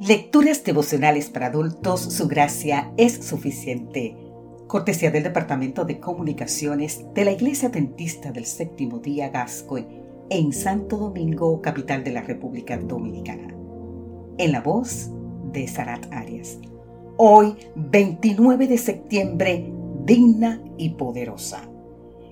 Lecturas devocionales para adultos, su gracia es suficiente. Cortesía del Departamento de Comunicaciones de la Iglesia Adventista del Séptimo Día Gascoy en Santo Domingo, capital de la República Dominicana. En la voz de Sarat Arias. Hoy, 29 de septiembre, digna y poderosa.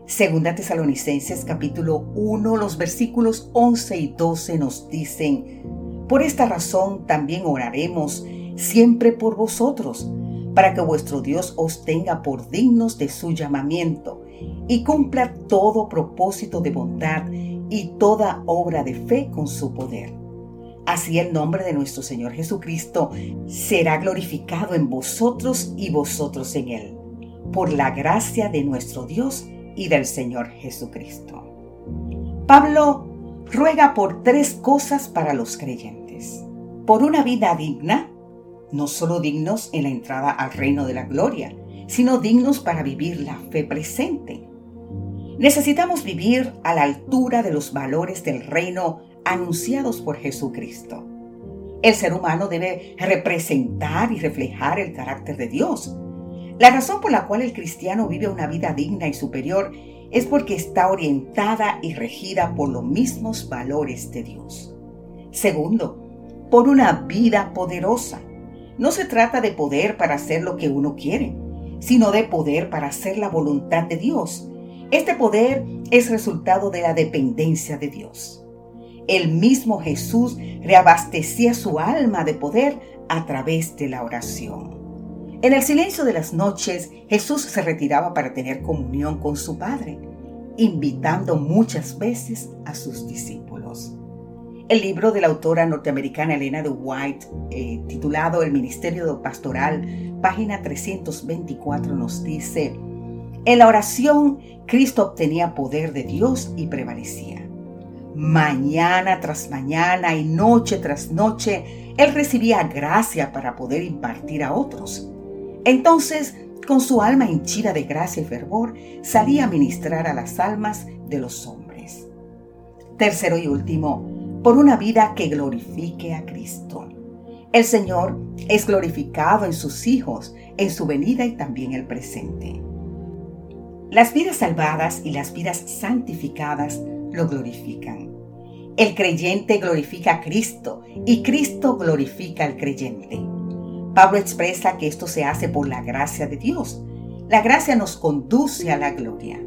Segunda Tesalonicenses capítulo 1, los versículos 11 y 12 nos dicen, por esta razón también oraremos siempre por vosotros, para que vuestro Dios os tenga por dignos de su llamamiento y cumpla todo propósito de bondad y toda obra de fe con su poder. Así el nombre de nuestro Señor Jesucristo será glorificado en vosotros y vosotros en Él, por la gracia de nuestro Dios y del Señor Jesucristo. Pablo ruega por tres cosas para los creyentes. Por una vida digna, no solo dignos en la entrada al reino de la gloria, sino dignos para vivir la fe presente. Necesitamos vivir a la altura de los valores del reino anunciados por Jesucristo. El ser humano debe representar y reflejar el carácter de Dios. La razón por la cual el cristiano vive una vida digna y superior es porque está orientada y regida por los mismos valores de Dios. Segundo, por una vida poderosa. No se trata de poder para hacer lo que uno quiere, sino de poder para hacer la voluntad de Dios. Este poder es resultado de la dependencia de Dios. El mismo Jesús reabastecía su alma de poder a través de la oración. En el silencio de las noches, Jesús se retiraba para tener comunión con su Padre, invitando muchas veces a sus discípulos. El libro de la autora norteamericana Elena de White, eh, titulado El Ministerio Pastoral, página 324, nos dice, en la oración, Cristo obtenía poder de Dios y prevalecía. Mañana tras mañana y noche tras noche, Él recibía gracia para poder impartir a otros. Entonces, con su alma hinchida de gracia y fervor, salía a ministrar a las almas de los hombres. Tercero y último, por una vida que glorifique a Cristo. El Señor es glorificado en sus hijos, en su venida y también el presente. Las vidas salvadas y las vidas santificadas lo glorifican. El creyente glorifica a Cristo y Cristo glorifica al creyente. Pablo expresa que esto se hace por la gracia de Dios. La gracia nos conduce a la gloria.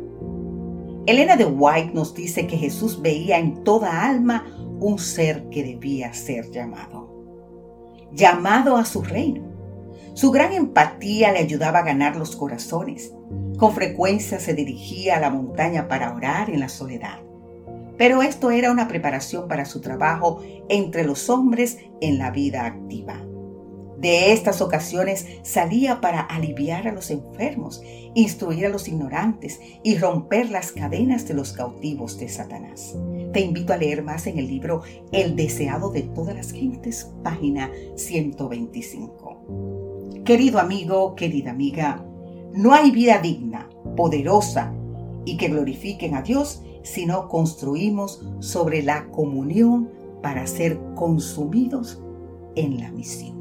Elena de White nos dice que Jesús veía en toda alma un ser que debía ser llamado. Llamado a su reino. Su gran empatía le ayudaba a ganar los corazones. Con frecuencia se dirigía a la montaña para orar en la soledad. Pero esto era una preparación para su trabajo entre los hombres en la vida activa. De estas ocasiones salía para aliviar a los enfermos, instruir a los ignorantes y romper las cadenas de los cautivos de Satanás. Te invito a leer más en el libro El deseado de todas las gentes, página 125. Querido amigo, querida amiga, no hay vida digna, poderosa y que glorifiquen a Dios si no construimos sobre la comunión para ser consumidos en la misión.